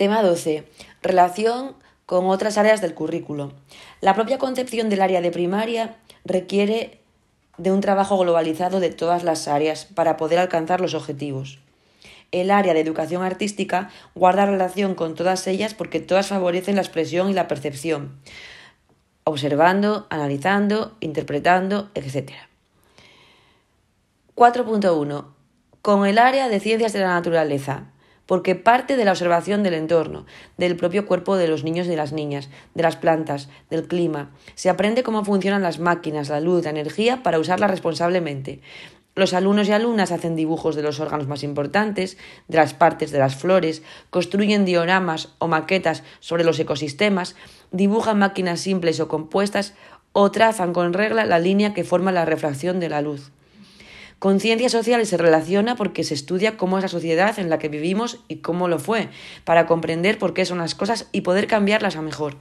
Tema 12. Relación con otras áreas del currículo. La propia concepción del área de primaria requiere de un trabajo globalizado de todas las áreas para poder alcanzar los objetivos. El área de educación artística guarda relación con todas ellas porque todas favorecen la expresión y la percepción, observando, analizando, interpretando, etc. 4.1. Con el área de ciencias de la naturaleza porque parte de la observación del entorno, del propio cuerpo de los niños y de las niñas, de las plantas, del clima. Se aprende cómo funcionan las máquinas, la luz, la energía para usarla responsablemente. Los alumnos y alumnas hacen dibujos de los órganos más importantes, de las partes de las flores, construyen dioramas o maquetas sobre los ecosistemas, dibujan máquinas simples o compuestas o trazan con regla la línea que forma la refracción de la luz. Con sociales se relaciona porque se estudia cómo es la sociedad en la que vivimos y cómo lo fue, para comprender por qué son las cosas y poder cambiarlas a mejor.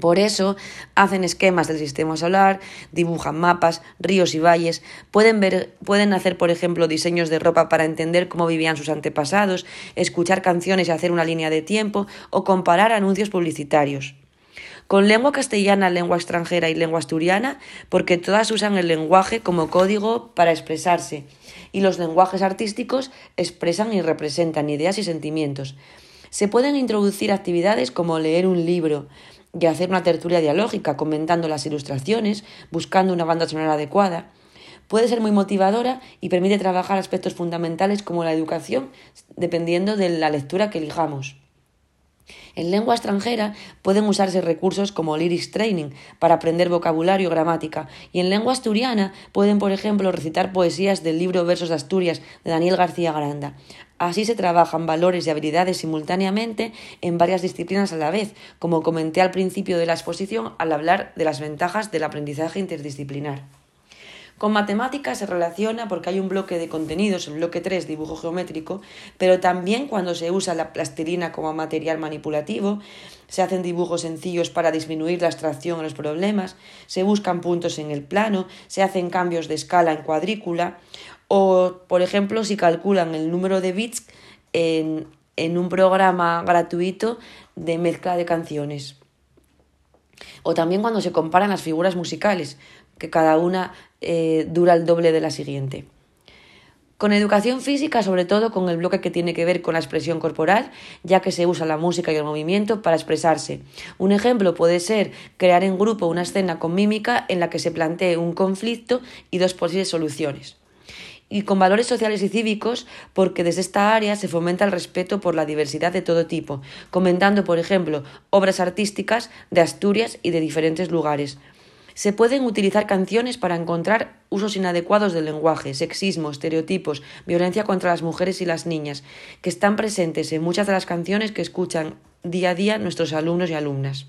Por eso hacen esquemas del sistema solar, dibujan mapas, ríos y valles, pueden, ver, pueden hacer, por ejemplo, diseños de ropa para entender cómo vivían sus antepasados, escuchar canciones y hacer una línea de tiempo o comparar anuncios publicitarios con lengua castellana, lengua extranjera y lengua asturiana, porque todas usan el lenguaje como código para expresarse, y los lenguajes artísticos expresan y representan ideas y sentimientos. Se pueden introducir actividades como leer un libro y hacer una tertulia dialógica comentando las ilustraciones, buscando una banda sonora adecuada. Puede ser muy motivadora y permite trabajar aspectos fundamentales como la educación, dependiendo de la lectura que elijamos. En lengua extranjera pueden usarse recursos como lyrics training para aprender vocabulario y gramática, y en lengua asturiana pueden, por ejemplo, recitar poesías del libro Versos de Asturias de Daniel García Granda. Así se trabajan valores y habilidades simultáneamente en varias disciplinas a la vez, como comenté al principio de la exposición al hablar de las ventajas del aprendizaje interdisciplinar. Con matemáticas se relaciona porque hay un bloque de contenidos, el bloque 3, dibujo geométrico, pero también cuando se usa la plastilina como material manipulativo, se hacen dibujos sencillos para disminuir la abstracción en los problemas, se buscan puntos en el plano, se hacen cambios de escala en cuadrícula, o, por ejemplo, si calculan el número de bits en, en un programa gratuito de mezcla de canciones. O también cuando se comparan las figuras musicales, que cada una eh, dura el doble de la siguiente. Con educación física, sobre todo con el bloque que tiene que ver con la expresión corporal, ya que se usa la música y el movimiento para expresarse. Un ejemplo puede ser crear en grupo una escena con mímica en la que se plantee un conflicto y dos posibles soluciones. Y con valores sociales y cívicos, porque desde esta área se fomenta el respeto por la diversidad de todo tipo, comentando, por ejemplo, obras artísticas de Asturias y de diferentes lugares. Se pueden utilizar canciones para encontrar usos inadecuados del lenguaje, sexismo, estereotipos, violencia contra las mujeres y las niñas, que están presentes en muchas de las canciones que escuchan día a día nuestros alumnos y alumnas.